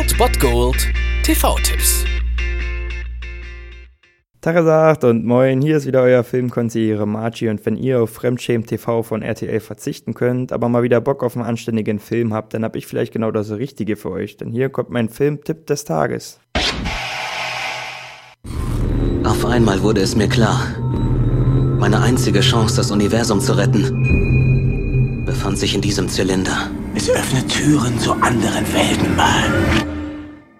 Old Bot Gold TV-Tipps. Tagesagt und moin, hier ist wieder euer Filmkonsigliere Margie und wenn ihr auf Fremdschämen TV von RTL verzichten könnt, aber mal wieder Bock auf einen anständigen Film habt, dann hab ich vielleicht genau das Richtige für euch, denn hier kommt mein Filmtipp des Tages. Auf einmal wurde es mir klar. Meine einzige Chance, das Universum zu retten, befand sich in diesem Zylinder. Es öffnet Türen zu anderen Welten, Mann.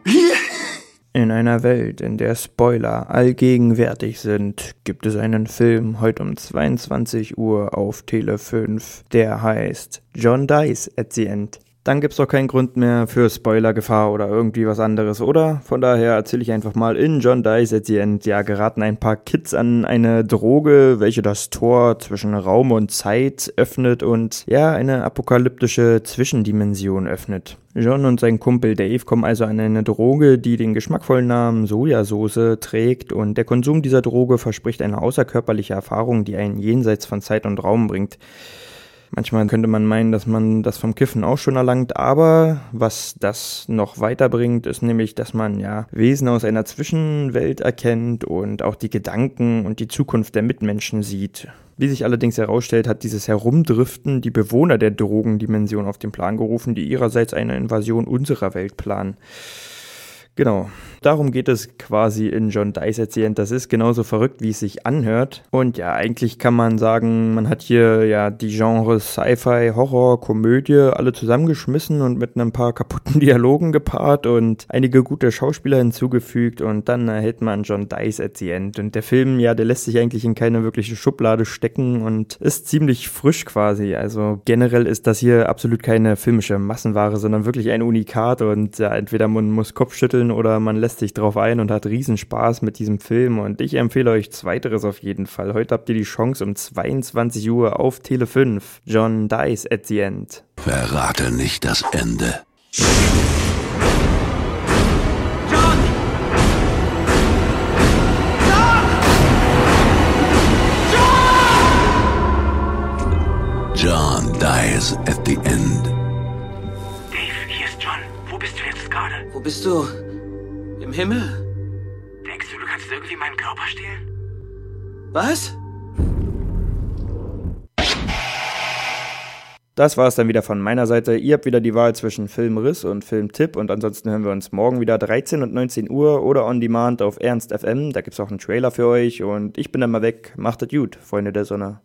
In einer Welt, in der Spoiler allgegenwärtig sind, gibt es einen Film heute um 22 Uhr auf Tele 5, der heißt John Dice at the End. Dann gibt's doch keinen Grund mehr für Spoilergefahr oder irgendwie was anderes, oder? Von daher erzähle ich einfach mal in John Dice at the End. Ja, geraten ein paar Kids an eine Droge, welche das Tor zwischen Raum und Zeit öffnet und ja, eine apokalyptische Zwischendimension öffnet. John und sein Kumpel Dave kommen also an eine Droge, die den geschmackvollen Namen Sojasauce trägt und der Konsum dieser Droge verspricht eine außerkörperliche Erfahrung, die einen jenseits von Zeit und Raum bringt. Manchmal könnte man meinen, dass man das vom Kiffen auch schon erlangt, aber was das noch weiterbringt, ist nämlich, dass man ja Wesen aus einer Zwischenwelt erkennt und auch die Gedanken und die Zukunft der Mitmenschen sieht. Wie sich allerdings herausstellt, hat dieses Herumdriften die Bewohner der Drogendimension auf den Plan gerufen, die ihrerseits eine Invasion unserer Welt planen. Genau. Darum geht es quasi in John Dice erzählend. Das ist genauso verrückt, wie es sich anhört. Und ja, eigentlich kann man sagen, man hat hier ja die Genres Sci-Fi, Horror, Komödie alle zusammengeschmissen und mit ein paar kaputten Dialogen gepaart und einige gute Schauspieler hinzugefügt und dann erhält man John Dice at the End. Und der Film, ja, der lässt sich eigentlich in keine wirkliche Schublade stecken und ist ziemlich frisch quasi. Also generell ist das hier absolut keine filmische Massenware, sondern wirklich ein Unikat und ja, entweder man muss Kopf schütteln oder man lässt lässt sich drauf ein und hat Riesenspaß mit diesem Film und ich empfehle euch Zweiteres auf jeden Fall. Heute habt ihr die Chance um 22 Uhr auf Tele 5. John dies at the end. Verrate nicht das Ende. John dies at the end. Dave, hier ist John. Wo bist du jetzt gerade? Wo bist du? Im Himmel? Denkst du, du kannst irgendwie meinen Körper stehlen? Was? Das war es dann wieder von meiner Seite. Ihr habt wieder die Wahl zwischen Filmriss und Filmtipp und ansonsten hören wir uns morgen wieder 13 und 19 Uhr oder on demand auf Ernst FM. Da gibt es auch einen Trailer für euch und ich bin dann mal weg. Macht es gut, Freunde der Sonne.